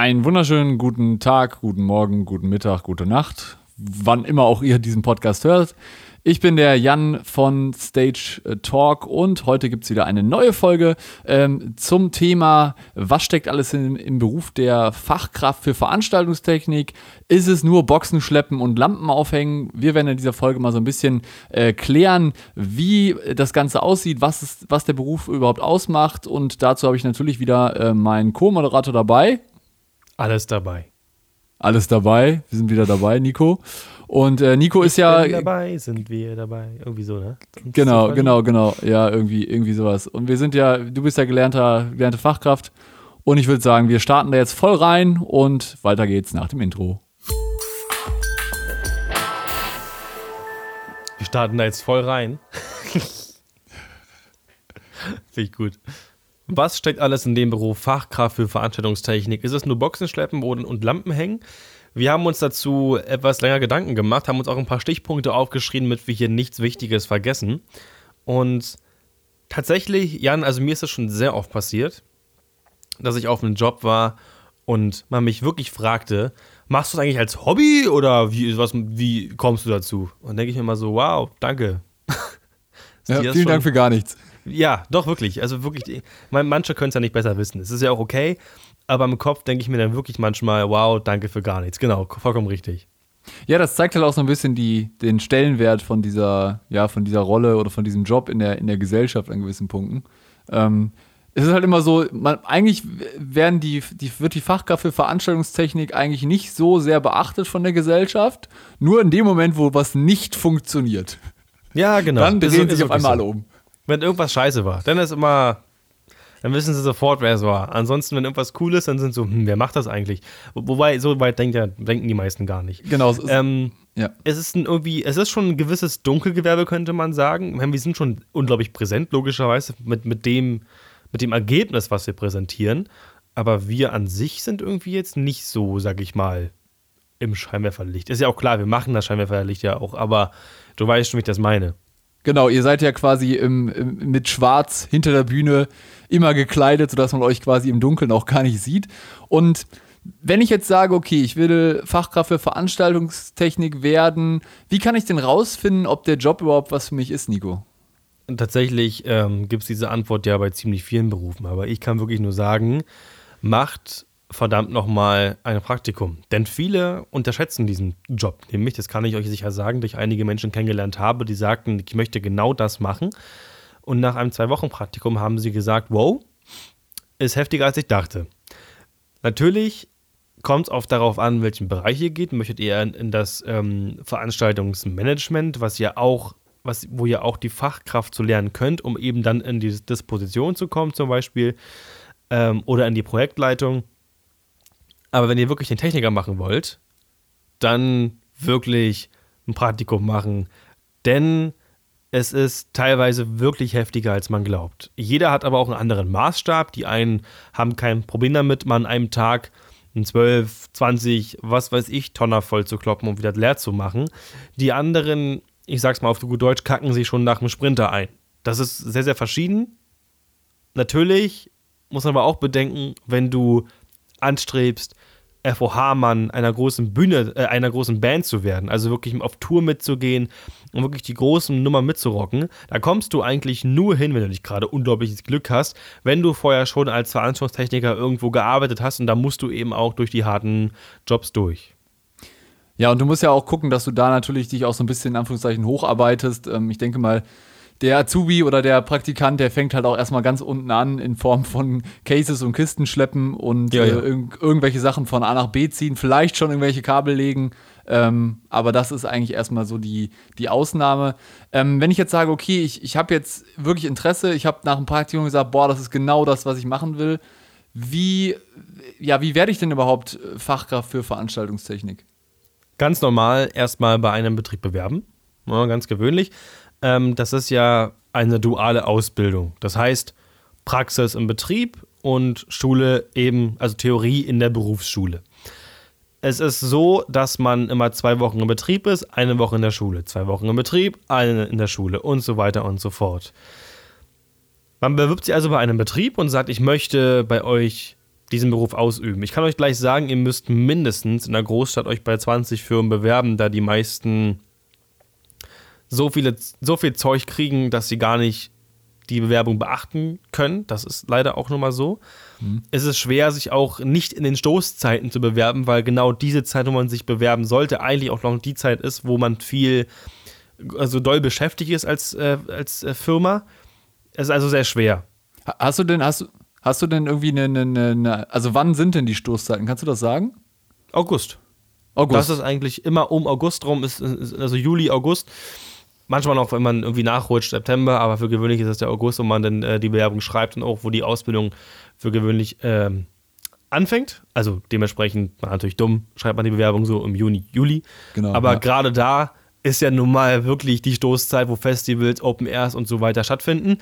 Einen wunderschönen guten Tag, guten Morgen, guten Mittag, gute Nacht, wann immer auch ihr diesen Podcast hört. Ich bin der Jan von Stage Talk und heute gibt es wieder eine neue Folge ähm, zum Thema, was steckt alles in, im Beruf der Fachkraft für Veranstaltungstechnik? Ist es nur Boxen schleppen und Lampen aufhängen? Wir werden in dieser Folge mal so ein bisschen äh, klären, wie das Ganze aussieht, was, ist, was der Beruf überhaupt ausmacht und dazu habe ich natürlich wieder äh, meinen Co-Moderator dabei. Alles dabei. Alles dabei. Wir sind wieder dabei, Nico. Und äh, Nico ich ist ja. dabei sind wir dabei. Irgendwie so, ne? Sonst genau, genau, genau. Ja, irgendwie, irgendwie sowas. Und wir sind ja, du bist ja gelernter, gelernte Fachkraft. Und ich würde sagen, wir starten da jetzt voll rein und weiter geht's nach dem Intro. Wir starten da jetzt voll rein. Finde ich gut. Was steckt alles in dem Beruf Fachkraft für Veranstaltungstechnik? Ist es nur Boxen schleppen und Lampen hängen? Wir haben uns dazu etwas länger Gedanken gemacht, haben uns auch ein paar Stichpunkte aufgeschrieben, damit wir hier nichts Wichtiges vergessen. Und tatsächlich, Jan, also mir ist das schon sehr oft passiert, dass ich auf einem Job war und man mich wirklich fragte, machst du es eigentlich als Hobby oder wie, was, wie kommst du dazu? Und denke ich mir immer so, wow, danke. ja, vielen Dank für gar nichts. Ja, doch, wirklich. Also wirklich, manche können es ja nicht besser wissen. Es ist ja auch okay aber im Kopf denke ich mir dann wirklich manchmal, wow, danke für gar nichts. Genau, vollkommen richtig. Ja, das zeigt halt auch so ein bisschen die, den Stellenwert von dieser, ja, von dieser Rolle oder von diesem Job in der, in der Gesellschaft an gewissen Punkten. Ähm, es ist halt immer so, man, eigentlich werden die, die, wird die Fachkraft für Veranstaltungstechnik eigentlich nicht so sehr beachtet von der Gesellschaft. Nur in dem Moment, wo was nicht funktioniert. Ja, genau. Dann drehen sich auf einmal so. alle um. Wenn irgendwas scheiße war, dann ist immer, dann wissen sie sofort, wer es war. Ansonsten, wenn irgendwas cool ist, dann sind sie so, hm, wer macht das eigentlich? Wobei, so weit denkt ja, denken die meisten gar nicht. Genau. Es ist, ähm, ja. es ist ein irgendwie, es ist schon ein gewisses Dunkelgewerbe, könnte man sagen. Wir sind schon unglaublich präsent, logischerweise, mit, mit, dem, mit dem Ergebnis, was wir präsentieren. Aber wir an sich sind irgendwie jetzt nicht so, sag ich mal, im Scheinwerferlicht. Ist ja auch klar, wir machen das Scheinwerferlicht ja auch, aber du weißt schon, wie ich das meine. Genau, ihr seid ja quasi im, im, mit Schwarz hinter der Bühne immer gekleidet, sodass man euch quasi im Dunkeln auch gar nicht sieht. Und wenn ich jetzt sage, okay, ich will Fachkraft für Veranstaltungstechnik werden, wie kann ich denn rausfinden, ob der Job überhaupt was für mich ist, Nico? Tatsächlich ähm, gibt es diese Antwort ja bei ziemlich vielen Berufen, aber ich kann wirklich nur sagen, macht verdammt nochmal ein Praktikum. Denn viele unterschätzen diesen Job. Nämlich, das kann ich euch sicher sagen, durch einige Menschen kennengelernt habe, die sagten, ich möchte genau das machen. Und nach einem Zwei-Wochen-Praktikum haben sie gesagt, wow, ist heftiger als ich dachte. Natürlich kommt es oft darauf an, welchen Bereich ihr geht. Möchtet ihr in, das ähm, Veranstaltungsmanagement, was ja auch, was, wo ihr auch die Fachkraft zu lernen könnt, um eben dann in die Disposition zu kommen, zum Beispiel, ähm, oder in die Projektleitung aber wenn ihr wirklich den Techniker machen wollt, dann wirklich ein Praktikum machen. Denn es ist teilweise wirklich heftiger, als man glaubt. Jeder hat aber auch einen anderen Maßstab. Die einen haben kein Problem damit, mal an einem Tag ein 12, 20, was weiß ich, Tonner voll zu kloppen und wieder leer zu machen. Die anderen, ich sag's mal auf gut Deutsch, kacken sich schon nach einem Sprinter ein. Das ist sehr, sehr verschieden. Natürlich muss man aber auch bedenken, wenn du anstrebst, FOH-Mann einer großen Bühne, äh, einer großen Band zu werden, also wirklich auf Tour mitzugehen und wirklich die großen Nummern mitzurocken, da kommst du eigentlich nur hin, wenn du nicht gerade unglaubliches Glück hast, wenn du vorher schon als Veranstaltungstechniker irgendwo gearbeitet hast und da musst du eben auch durch die harten Jobs durch. Ja, und du musst ja auch gucken, dass du da natürlich dich auch so ein bisschen in Anführungszeichen hocharbeitest. Ähm, ich denke mal, der Azubi oder der Praktikant, der fängt halt auch erstmal ganz unten an in Form von Cases und Kisten schleppen und ja, ja. Äh, irg irgendwelche Sachen von A nach B ziehen, vielleicht schon irgendwelche Kabel legen. Ähm, aber das ist eigentlich erstmal so die, die Ausnahme. Ähm, wenn ich jetzt sage, okay, ich, ich habe jetzt wirklich Interesse, ich habe nach dem Praktikum gesagt, boah, das ist genau das, was ich machen will. Wie, ja, wie werde ich denn überhaupt Fachkraft für Veranstaltungstechnik? Ganz normal erstmal bei einem Betrieb bewerben. Ja, ganz gewöhnlich ähm, das ist ja eine duale Ausbildung. Das heißt, Praxis im Betrieb und Schule eben, also Theorie in der Berufsschule. Es ist so, dass man immer zwei Wochen im Betrieb ist, eine Woche in der Schule, zwei Wochen im Betrieb, eine in der Schule und so weiter und so fort. Man bewirbt sich also bei einem Betrieb und sagt, ich möchte bei euch diesen Beruf ausüben. Ich kann euch gleich sagen, ihr müsst mindestens in der Großstadt euch bei 20 Firmen bewerben, da die meisten so, viele, so viel Zeug kriegen, dass sie gar nicht die Bewerbung beachten können. Das ist leider auch nun mal so. Mhm. Es ist schwer, sich auch nicht in den Stoßzeiten zu bewerben, weil genau diese Zeit, wo man sich bewerben sollte, eigentlich auch noch die Zeit ist, wo man viel, also doll beschäftigt ist als, äh, als äh, Firma. Es ist also sehr schwer. Hast du denn, hast, hast du denn irgendwie eine, eine, eine, also wann sind denn die Stoßzeiten? Kannst du das sagen? August. August. Das ist eigentlich immer um August rum, ist, also Juli, August. Manchmal noch, wenn man irgendwie nachrutscht, September, aber für gewöhnlich ist es der August, wo man dann äh, die Bewerbung schreibt und auch, wo die Ausbildung für gewöhnlich ähm, anfängt. Also dementsprechend, man natürlich dumm, schreibt man die Bewerbung so im Juni, Juli. Genau, aber ja. gerade da ist ja nun mal wirklich die Stoßzeit, wo Festivals, Open Airs und so weiter stattfinden.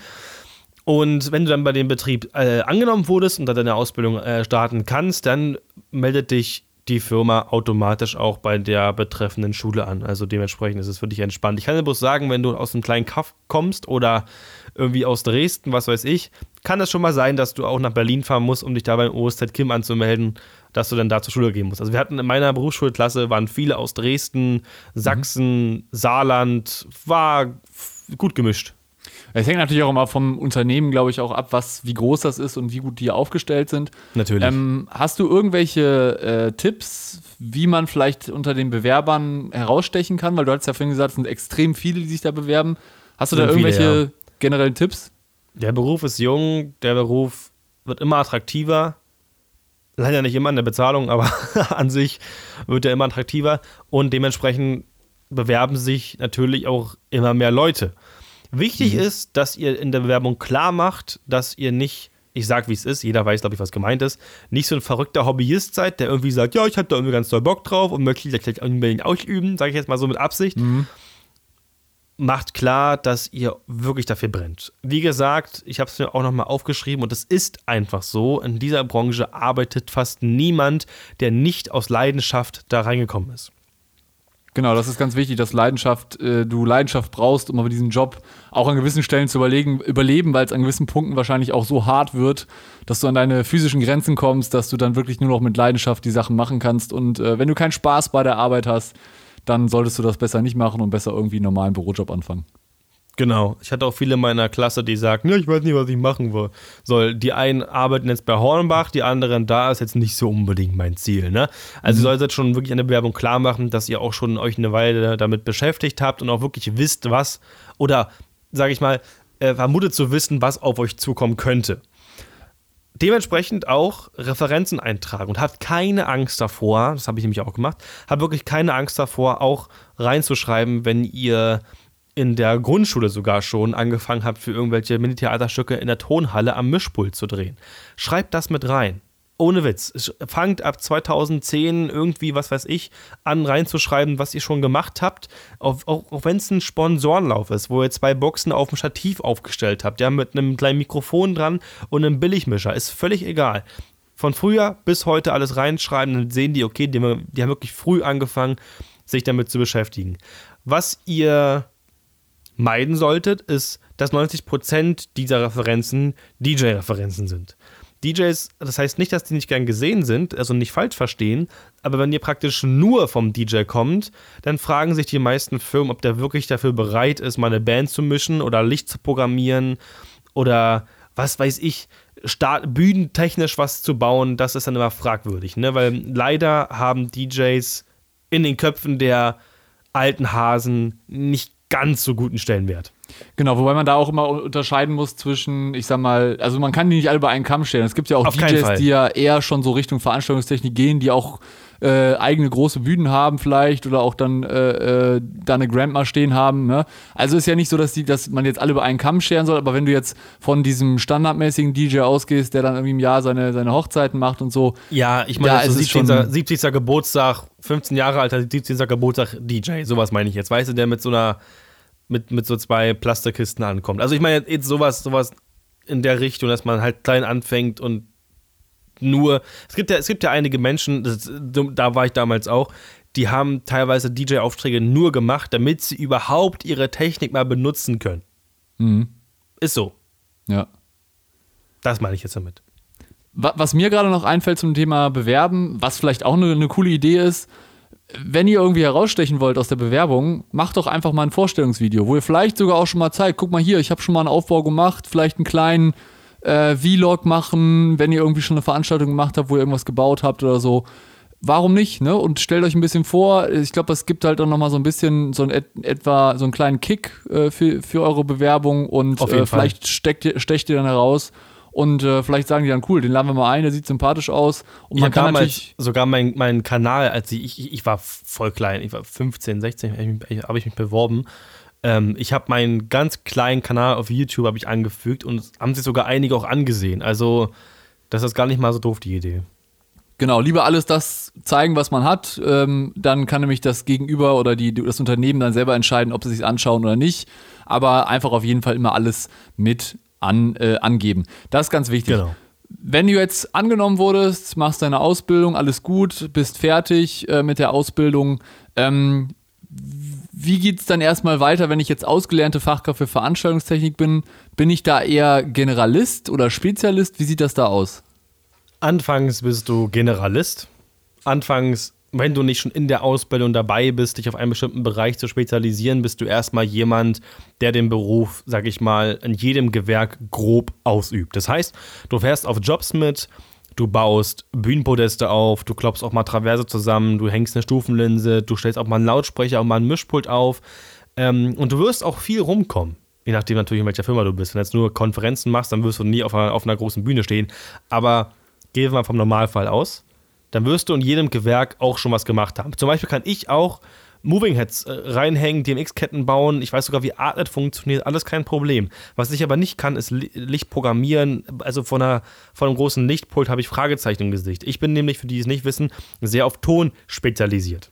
Und wenn du dann bei dem Betrieb äh, angenommen wurdest und dann deine Ausbildung äh, starten kannst, dann meldet dich die Firma automatisch auch bei der betreffenden Schule an. Also dementsprechend ist es für dich entspannt. Ich kann dir bloß sagen, wenn du aus einem kleinen Kaff kommst oder irgendwie aus Dresden, was weiß ich, kann es schon mal sein, dass du auch nach Berlin fahren musst, um dich da beim OSZ Kim anzumelden, dass du dann da zur Schule gehen musst. Also wir hatten in meiner Berufsschulklasse, waren viele aus Dresden, Sachsen, mhm. Saarland, war gut gemischt. Es hängt natürlich auch immer vom Unternehmen, glaube ich, auch ab, was, wie groß das ist und wie gut die aufgestellt sind. Natürlich. Ähm, hast du irgendwelche äh, Tipps, wie man vielleicht unter den Bewerbern herausstechen kann? Weil du hast ja vorhin gesagt, es sind extrem viele, die sich da bewerben. Hast du da irgendwelche viele, ja. generellen Tipps? Der Beruf ist jung, der Beruf wird immer attraktiver. Leider nicht immer in der Bezahlung, aber an sich wird er immer attraktiver und dementsprechend bewerben sich natürlich auch immer mehr Leute. Wichtig mhm. ist, dass ihr in der Bewerbung klar macht, dass ihr nicht, ich sag wie es ist, jeder weiß, glaube ich, was gemeint ist, nicht so ein verrückter Hobbyist seid, der irgendwie sagt, ja, ich habe da irgendwie ganz doll Bock drauf und möchte das gleich unbedingt ausüben, sage ich jetzt mal so mit Absicht. Mhm. Macht klar, dass ihr wirklich dafür brennt. Wie gesagt, ich habe es mir auch nochmal aufgeschrieben und es ist einfach so, in dieser Branche arbeitet fast niemand, der nicht aus Leidenschaft da reingekommen ist. Genau, das ist ganz wichtig, dass Leidenschaft, äh, du Leidenschaft brauchst, um aber diesen Job auch an gewissen Stellen zu überlegen, überleben, weil es an gewissen Punkten wahrscheinlich auch so hart wird, dass du an deine physischen Grenzen kommst, dass du dann wirklich nur noch mit Leidenschaft die Sachen machen kannst. Und äh, wenn du keinen Spaß bei der Arbeit hast, dann solltest du das besser nicht machen und besser irgendwie einen normalen Bürojob anfangen. Genau. Ich hatte auch viele in meiner Klasse, die sagten, ja, ich weiß nicht, was ich machen soll. Die einen arbeiten jetzt bei Hornbach, die anderen da ist jetzt nicht so unbedingt mein Ziel. Ne? Also mhm. ihr solltet schon wirklich eine Bewerbung klar machen, dass ihr auch schon euch eine Weile damit beschäftigt habt und auch wirklich wisst, was oder, sage ich mal, äh, vermutet zu wissen, was auf euch zukommen könnte. Dementsprechend auch Referenzen eintragen und habt keine Angst davor, das habe ich nämlich auch gemacht, habt wirklich keine Angst davor, auch reinzuschreiben, wenn ihr in der Grundschule sogar schon angefangen habt, für irgendwelche Mini-Theaterstücke in der Tonhalle am Mischpult zu drehen. Schreibt das mit rein. Ohne Witz. Fangt ab 2010 irgendwie, was weiß ich, an reinzuschreiben, was ihr schon gemacht habt. Auch, auch, auch wenn es ein Sponsorenlauf ist, wo ihr zwei Boxen auf dem Stativ aufgestellt habt, ja, mit einem kleinen Mikrofon dran und einem Billigmischer. Ist völlig egal. Von früher bis heute alles reinschreiben, dann sehen die, okay, die, die haben wirklich früh angefangen, sich damit zu beschäftigen. Was ihr meiden solltet, ist, dass 90% dieser Referenzen DJ-Referenzen sind. DJs, das heißt nicht, dass die nicht gern gesehen sind, also nicht falsch verstehen, aber wenn ihr praktisch nur vom DJ kommt, dann fragen sich die meisten Firmen, ob der wirklich dafür bereit ist, mal eine Band zu mischen oder Licht zu programmieren oder was weiß ich, Start, bühnentechnisch was zu bauen, das ist dann immer fragwürdig, ne? Weil leider haben DJs in den Köpfen der alten Hasen nicht ganz so guten Stellenwert. Genau, wobei man da auch immer unterscheiden muss zwischen, ich sag mal, also man kann die nicht alle bei einen Kamm stellen. Es gibt ja auch Auf DJs, die ja eher schon so Richtung Veranstaltungstechnik gehen, die auch äh, eigene große Bühnen haben vielleicht oder auch dann äh, äh, da eine Grandma stehen haben. Ne? Also ist ja nicht so, dass, die, dass man jetzt alle bei einen Kamm scheren soll, aber wenn du jetzt von diesem standardmäßigen DJ ausgehst, der dann irgendwie im Jahr seine, seine Hochzeiten macht und so. Ja, ich meine, ja, so 17. 70. Geburtstag, 15 Jahre alter 17. Geburtstag DJ, sowas meine ich jetzt. Weißt du, der mit so einer mit, mit so zwei Plastikkisten ankommt. Also ich meine jetzt sowas, sowas in der Richtung, dass man halt klein anfängt und nur, es gibt ja, es gibt ja einige Menschen, das, da war ich damals auch, die haben teilweise DJ-Aufträge nur gemacht, damit sie überhaupt ihre Technik mal benutzen können. Mhm. Ist so. Ja. Das meine ich jetzt damit. Was mir gerade noch einfällt zum Thema Bewerben, was vielleicht auch eine, eine coole Idee ist, wenn ihr irgendwie herausstechen wollt aus der Bewerbung, macht doch einfach mal ein Vorstellungsvideo, wo ihr vielleicht sogar auch schon mal zeigt, guck mal hier, ich habe schon mal einen Aufbau gemacht, vielleicht einen kleinen äh, Vlog machen, wenn ihr irgendwie schon eine Veranstaltung gemacht habt, wo ihr irgendwas gebaut habt oder so. Warum nicht, ne? Und stellt euch ein bisschen vor, ich glaube, es gibt halt auch noch mal so ein bisschen so ein etwa so einen kleinen Kick äh, für, für eure Bewerbung und äh, vielleicht steckt, stecht ihr dann heraus und äh, vielleicht sagen die dann, cool, den laden wir mal ein, der sieht sympathisch aus. Und ich man kann natürlich sogar meinen mein Kanal, als ich, ich, ich war voll klein, ich war 15, 16, habe ich mich beworben. Ähm, ich habe meinen ganz kleinen Kanal auf YouTube habe ich angefügt und haben sich sogar einige auch angesehen. Also das ist gar nicht mal so doof, die Idee. Genau, lieber alles das zeigen, was man hat. Ähm, dann kann nämlich das Gegenüber oder die, das Unternehmen dann selber entscheiden, ob sie sich anschauen oder nicht. Aber einfach auf jeden Fall immer alles mit an, äh, angeben. Das ist ganz wichtig. Genau. Wenn du jetzt angenommen wurdest, machst deine Ausbildung, alles gut, bist fertig äh, mit der Ausbildung, ähm, wie geht es dann erstmal weiter, wenn ich jetzt ausgelernte Fachkraft für Veranstaltungstechnik bin? Bin ich da eher Generalist oder Spezialist? Wie sieht das da aus? Anfangs bist du Generalist. Anfangs wenn du nicht schon in der Ausbildung dabei bist, dich auf einen bestimmten Bereich zu spezialisieren, bist du erstmal jemand, der den Beruf, sag ich mal, in jedem Gewerk grob ausübt. Das heißt, du fährst auf Jobs mit, du baust Bühnenpodeste auf, du klopfst auch mal Traverse zusammen, du hängst eine Stufenlinse, du stellst auch mal einen Lautsprecher und mal einen Mischpult auf. Ähm, und du wirst auch viel rumkommen. Je nachdem natürlich, in welcher Firma du bist. Wenn du jetzt nur Konferenzen machst, dann wirst du nie auf einer, auf einer großen Bühne stehen. Aber gehen wir mal vom Normalfall aus dann wirst du in jedem Gewerk auch schon was gemacht haben. Zum Beispiel kann ich auch Moving Heads äh, reinhängen, DMX-Ketten bauen. Ich weiß sogar, wie Artnet funktioniert. Alles kein Problem. Was ich aber nicht kann, ist Licht programmieren. Also von, einer, von einem großen Lichtpult habe ich Fragezeichen im Gesicht. Ich bin nämlich, für die es nicht wissen, sehr auf Ton spezialisiert.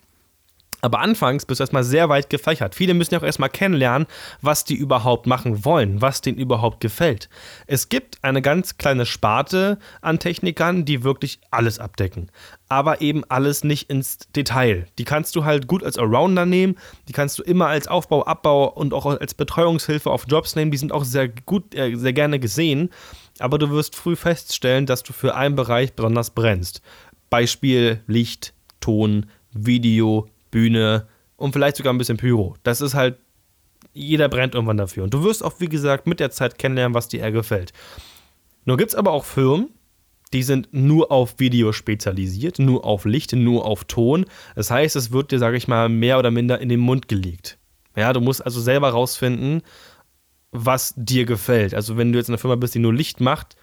Aber anfangs bist du erstmal sehr weit gefächert. Viele müssen ja auch erstmal kennenlernen, was die überhaupt machen wollen, was denen überhaupt gefällt. Es gibt eine ganz kleine Sparte an Technikern, die wirklich alles abdecken. Aber eben alles nicht ins Detail. Die kannst du halt gut als Arounder nehmen, die kannst du immer als Aufbau, Abbau und auch als Betreuungshilfe auf Jobs nehmen. Die sind auch sehr gut, äh, sehr gerne gesehen. Aber du wirst früh feststellen, dass du für einen Bereich besonders brennst. Beispiel Licht, Ton, Video, Bühne und vielleicht sogar ein bisschen Pyro. Das ist halt, jeder brennt irgendwann dafür. Und du wirst auch, wie gesagt, mit der Zeit kennenlernen, was dir eher gefällt. Nur gibt es aber auch Firmen, die sind nur auf Video spezialisiert, nur auf Licht, nur auf Ton. Das heißt, es wird dir, sage ich mal, mehr oder minder in den Mund gelegt. Ja, du musst also selber rausfinden, was dir gefällt. Also wenn du jetzt in einer Firma bist, die nur Licht macht,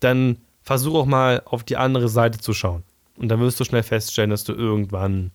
dann versuch auch mal auf die andere Seite zu schauen. Und dann wirst du schnell feststellen, dass du irgendwann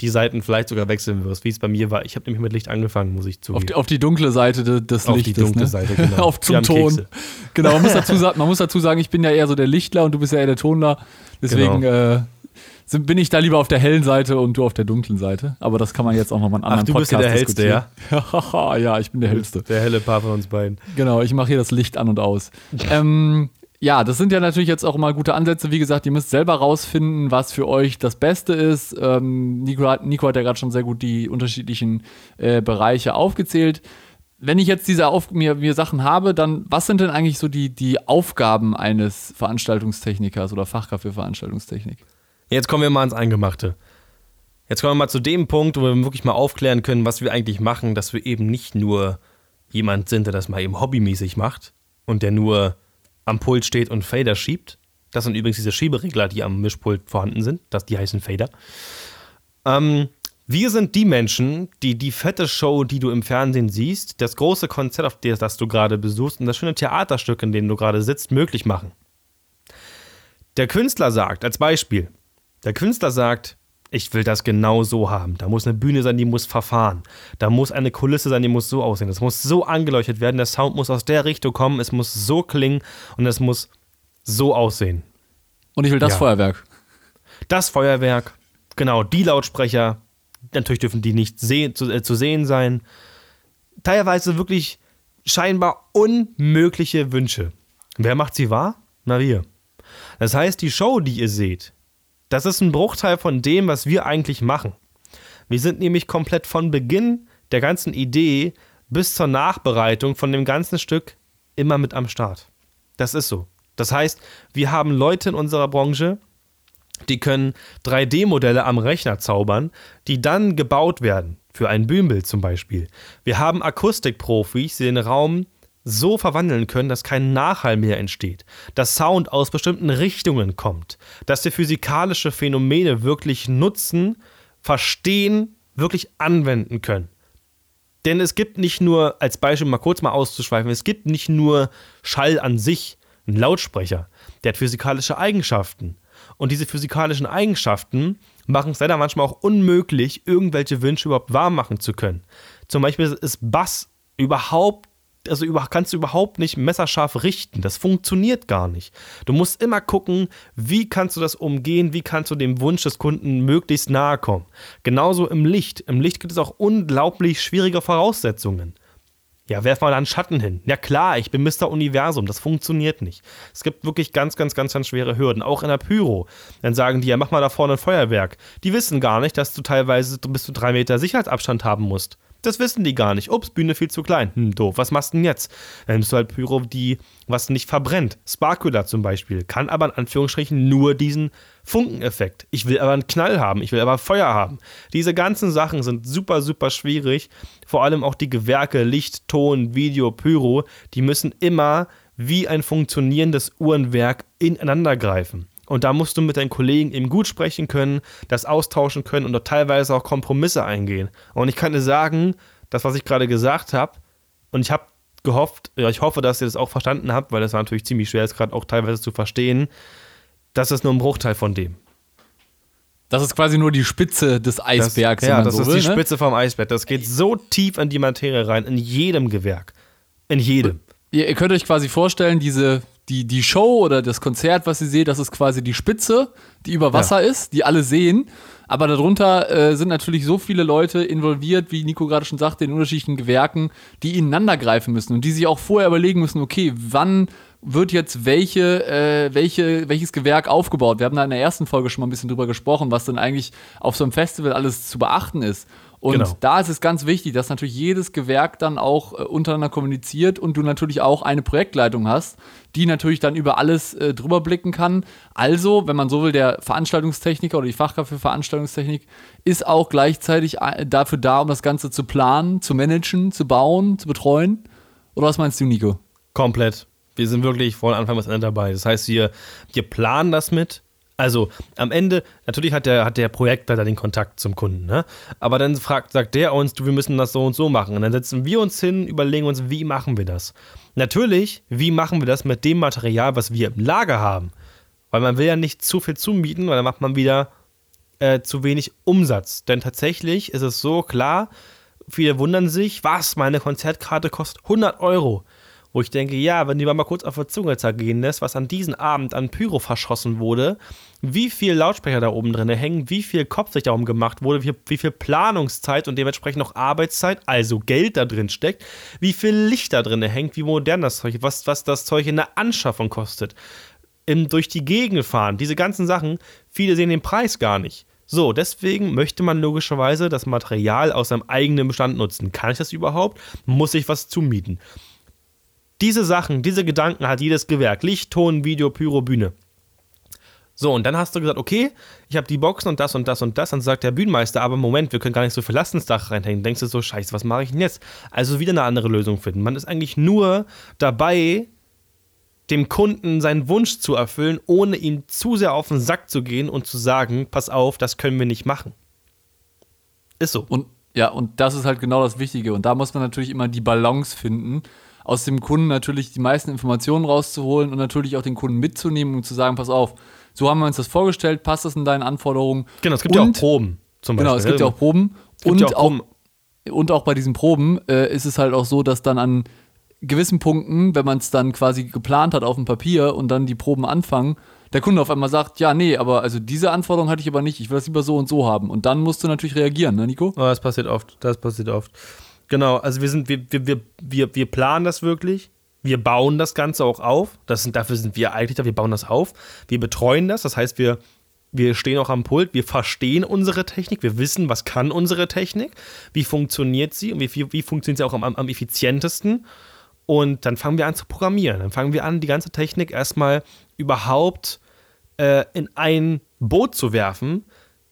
die Seiten vielleicht sogar wechseln wirst, wie es bei mir war. Ich habe nämlich mit Licht angefangen, muss ich zugeben. Auf die, auf die dunkle Seite des auf Lichtes. Auf die dunkle ne? Seite, genau. auf zum Ton. Genau, man muss, dazu, man muss dazu sagen, ich bin ja eher so der Lichtler und du bist ja eher der Tonler. Deswegen genau. äh, bin ich da lieber auf der hellen Seite und du auf der dunklen Seite. Aber das kann man jetzt auch nochmal in anderen Ach, du Podcast bist ja der Hellste, ja? ja, ich bin der Hellste. Der helle Paar von uns beiden. Genau, ich mache hier das Licht an und aus. ähm, ja, das sind ja natürlich jetzt auch immer gute Ansätze. Wie gesagt, ihr müsst selber rausfinden, was für euch das Beste ist. Ähm, Nico, hat, Nico hat ja gerade schon sehr gut die unterschiedlichen äh, Bereiche aufgezählt. Wenn ich jetzt diese Auf mir, mir Sachen habe, dann was sind denn eigentlich so die, die Aufgaben eines Veranstaltungstechnikers oder Fachkraft für Veranstaltungstechnik? Jetzt kommen wir mal ins Eingemachte. Jetzt kommen wir mal zu dem Punkt, wo wir wirklich mal aufklären können, was wir eigentlich machen, dass wir eben nicht nur jemand sind, der das mal eben hobbymäßig macht und der nur am Pult steht und Fader schiebt. Das sind übrigens diese Schieberegler, die am Mischpult vorhanden sind. Das, die heißen Fader. Ähm, wir sind die Menschen, die die fette Show, die du im Fernsehen siehst, das große Konzert, auf das, das du gerade besuchst und das schöne Theaterstück, in dem du gerade sitzt, möglich machen. Der Künstler sagt, als Beispiel, der Künstler sagt, ich will das genau so haben. Da muss eine Bühne sein, die muss verfahren. Da muss eine Kulisse sein, die muss so aussehen. Das muss so angeleuchtet werden. Der Sound muss aus der Richtung kommen. Es muss so klingen und es muss so aussehen. Und ich will das ja. Feuerwerk. Das Feuerwerk, genau, die Lautsprecher. Natürlich dürfen die nicht seh zu, äh, zu sehen sein. Teilweise wirklich scheinbar unmögliche Wünsche. Wer macht sie wahr? Na wir. Das heißt, die Show, die ihr seht, das ist ein Bruchteil von dem, was wir eigentlich machen. Wir sind nämlich komplett von Beginn der ganzen Idee bis zur Nachbereitung von dem ganzen Stück immer mit am Start. Das ist so. Das heißt, wir haben Leute in unserer Branche, die können 3D-Modelle am Rechner zaubern, die dann gebaut werden, für ein Bühnenbild zum Beispiel. Wir haben Akustikprofis, die den Raum so verwandeln können, dass kein Nachhall mehr entsteht, dass Sound aus bestimmten Richtungen kommt, dass wir physikalische Phänomene wirklich nutzen, verstehen, wirklich anwenden können. Denn es gibt nicht nur, als Beispiel mal kurz mal auszuschweifen, es gibt nicht nur Schall an sich, ein Lautsprecher, der hat physikalische Eigenschaften. Und diese physikalischen Eigenschaften machen es leider manchmal auch unmöglich, irgendwelche Wünsche überhaupt wahr machen zu können. Zum Beispiel ist Bass überhaupt also über, kannst du überhaupt nicht messerscharf richten. Das funktioniert gar nicht. Du musst immer gucken, wie kannst du das umgehen, wie kannst du dem Wunsch des Kunden möglichst nahe kommen. Genauso im Licht. Im Licht gibt es auch unglaublich schwierige Voraussetzungen. Ja, werf mal einen Schatten hin. Ja klar, ich bin Mr. Universum, das funktioniert nicht. Es gibt wirklich ganz, ganz, ganz, ganz schwere Hürden. Auch in der Pyro. Dann sagen die, ja, mach mal da vorne ein Feuerwerk. Die wissen gar nicht, dass du teilweise bis zu drei Meter Sicherheitsabstand haben musst. Das wissen die gar nicht. Ups, Bühne viel zu klein. Hm, doof. Was machst du denn jetzt? Dann nimmst du halt Pyro, die was nicht verbrennt. Sparkula zum Beispiel. Kann aber in Anführungsstrichen nur diesen Funkeneffekt. Ich will aber einen Knall haben. Ich will aber Feuer haben. Diese ganzen Sachen sind super, super schwierig. Vor allem auch die Gewerke, Licht, Ton, Video, Pyro, die müssen immer wie ein funktionierendes Uhrenwerk ineinander greifen. Und da musst du mit deinen Kollegen eben gut sprechen können, das austauschen können und dort teilweise auch Kompromisse eingehen. Und ich kann dir sagen, das, was ich gerade gesagt habe, und ich habe gehofft, ja, ich hoffe, dass ihr das auch verstanden habt, weil das war natürlich ziemlich schwer, es gerade auch teilweise zu verstehen, das ist nur ein Bruchteil von dem. Das ist quasi nur die Spitze des Eisbergs. Das, ja, das so ist will, die ne? Spitze vom Eisberg. Das geht so tief in die Materie rein, in jedem Gewerk. In jedem. Ihr, ihr könnt euch quasi vorstellen, diese die, die Show oder das Konzert, was ihr seht, das ist quasi die Spitze, die über Wasser ja. ist, die alle sehen. Aber darunter äh, sind natürlich so viele Leute involviert, wie Nico gerade schon sagte, in unterschiedlichen Gewerken, die ineinander greifen müssen und die sich auch vorher überlegen müssen, okay, wann wird jetzt welche, äh, welche, welches Gewerk aufgebaut? Wir haben da in der ersten Folge schon mal ein bisschen drüber gesprochen, was dann eigentlich auf so einem Festival alles zu beachten ist. Und genau. da ist es ganz wichtig, dass natürlich jedes Gewerk dann auch äh, untereinander kommuniziert und du natürlich auch eine Projektleitung hast, die natürlich dann über alles äh, drüber blicken kann. Also, wenn man so will, der Veranstaltungstechniker oder die Fachkraft für Veranstaltungstechnik ist auch gleichzeitig äh, dafür da, um das Ganze zu planen, zu managen, zu bauen, zu betreuen. Oder was meinst du, Nico? Komplett. Wir sind wirklich von Anfang bis Ende dabei. Das heißt, wir, wir planen das mit, also am Ende, natürlich hat der, hat der Projektleiter den Kontakt zum Kunden, ne? Aber dann fragt, sagt der uns, du, wir müssen das so und so machen. Und dann setzen wir uns hin, überlegen uns, wie machen wir das? Natürlich, wie machen wir das mit dem Material, was wir im Lager haben? Weil man will ja nicht zu viel zumieten, weil dann macht man wieder äh, zu wenig Umsatz. Denn tatsächlich ist es so klar, viele wundern sich, was, meine Konzertkarte kostet 100 Euro wo ich denke, ja, wenn die mal kurz auf der Zunge zergehen lässt, was an diesem Abend an Pyro verschossen wurde, wie viel Lautsprecher da oben drin hängen, wie viel Kopf sich darum gemacht wurde, wie, wie viel Planungszeit und dementsprechend auch Arbeitszeit, also Geld da drin steckt, wie viel Licht da drin hängt, wie modern das Zeug, was, was das Zeug in der Anschaffung kostet. Im, durch die Gegend fahren, diese ganzen Sachen, viele sehen den Preis gar nicht. So, deswegen möchte man logischerweise das Material aus seinem eigenen Bestand nutzen. Kann ich das überhaupt? Muss ich was zumieten? Diese Sachen, diese Gedanken hat jedes Gewerk. Licht, Ton, Video, Pyro, Bühne. So, und dann hast du gesagt, okay, ich habe die Boxen und das und das und das. Dann sagt der Bühnenmeister, aber Moment, wir können gar nicht so viel Last ins Dach reinhängen. Denkst du so, scheiße, was mache ich denn jetzt? Also wieder eine andere Lösung finden. Man ist eigentlich nur dabei, dem Kunden seinen Wunsch zu erfüllen, ohne ihm zu sehr auf den Sack zu gehen und zu sagen, pass auf, das können wir nicht machen. Ist so. Und ja, und das ist halt genau das Wichtige. Und da muss man natürlich immer die Balance finden aus dem Kunden natürlich die meisten Informationen rauszuholen und natürlich auch den Kunden mitzunehmen und zu sagen, pass auf, so haben wir uns das vorgestellt, passt das in deinen Anforderungen? Genau, es gibt und, ja auch Proben zum Beispiel. Genau, es gibt ja auch Proben. Und auch, Proben. Auch, und auch bei diesen Proben äh, ist es halt auch so, dass dann an gewissen Punkten, wenn man es dann quasi geplant hat auf dem Papier und dann die Proben anfangen, der Kunde auf einmal sagt, ja, nee, aber also diese Anforderung hatte ich aber nicht, ich will das lieber so und so haben. Und dann musst du natürlich reagieren, ne, Nico? Oh, das passiert oft, das passiert oft. Genau, also wir sind, wir, wir, wir, wir planen das wirklich. Wir bauen das Ganze auch auf. Das sind, dafür sind wir eigentlich da, wir bauen das auf. Wir betreuen das, das heißt, wir, wir stehen auch am Pult, wir verstehen unsere Technik, wir wissen, was kann unsere Technik, wie funktioniert sie und wie, wie, wie funktioniert sie auch am, am effizientesten. Und dann fangen wir an zu programmieren. Dann fangen wir an, die ganze Technik erstmal überhaupt äh, in ein Boot zu werfen,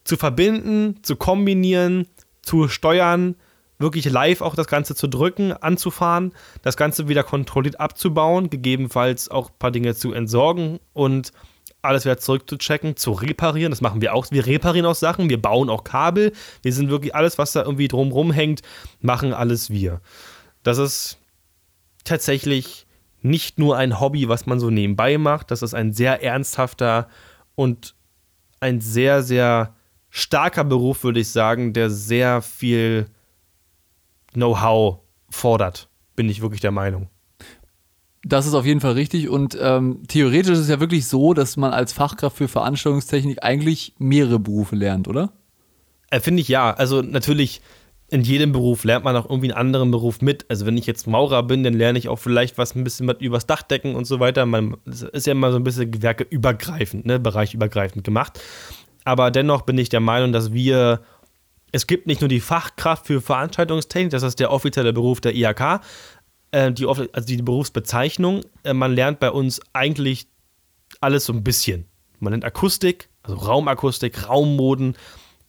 zu verbinden, zu kombinieren, zu steuern, wirklich live auch das Ganze zu drücken, anzufahren, das Ganze wieder kontrolliert abzubauen, gegebenenfalls auch ein paar Dinge zu entsorgen und alles wieder zurückzuchecken, zu reparieren. Das machen wir auch. Wir reparieren auch Sachen, wir bauen auch Kabel. Wir sind wirklich alles, was da irgendwie drumrum hängt, machen alles wir. Das ist tatsächlich nicht nur ein Hobby, was man so nebenbei macht. Das ist ein sehr ernsthafter und ein sehr, sehr starker Beruf, würde ich sagen, der sehr viel Know-how fordert, bin ich wirklich der Meinung. Das ist auf jeden Fall richtig und ähm, theoretisch ist es ja wirklich so, dass man als Fachkraft für Veranstaltungstechnik eigentlich mehrere Berufe lernt, oder? Äh, Finde ich ja. Also natürlich in jedem Beruf lernt man auch irgendwie einen anderen Beruf mit. Also wenn ich jetzt Maurer bin, dann lerne ich auch vielleicht was ein bisschen übers Dachdecken und so weiter. Man das ist ja immer so ein bisschen gewerkeübergreifend, ne, bereichübergreifend gemacht. Aber dennoch bin ich der Meinung, dass wir es gibt nicht nur die Fachkraft für Veranstaltungstechnik, das ist der offizielle Beruf der IHK, äh, die, also die Berufsbezeichnung. Äh, man lernt bei uns eigentlich alles so ein bisschen. Man lernt Akustik, also Raumakustik, Raummoden,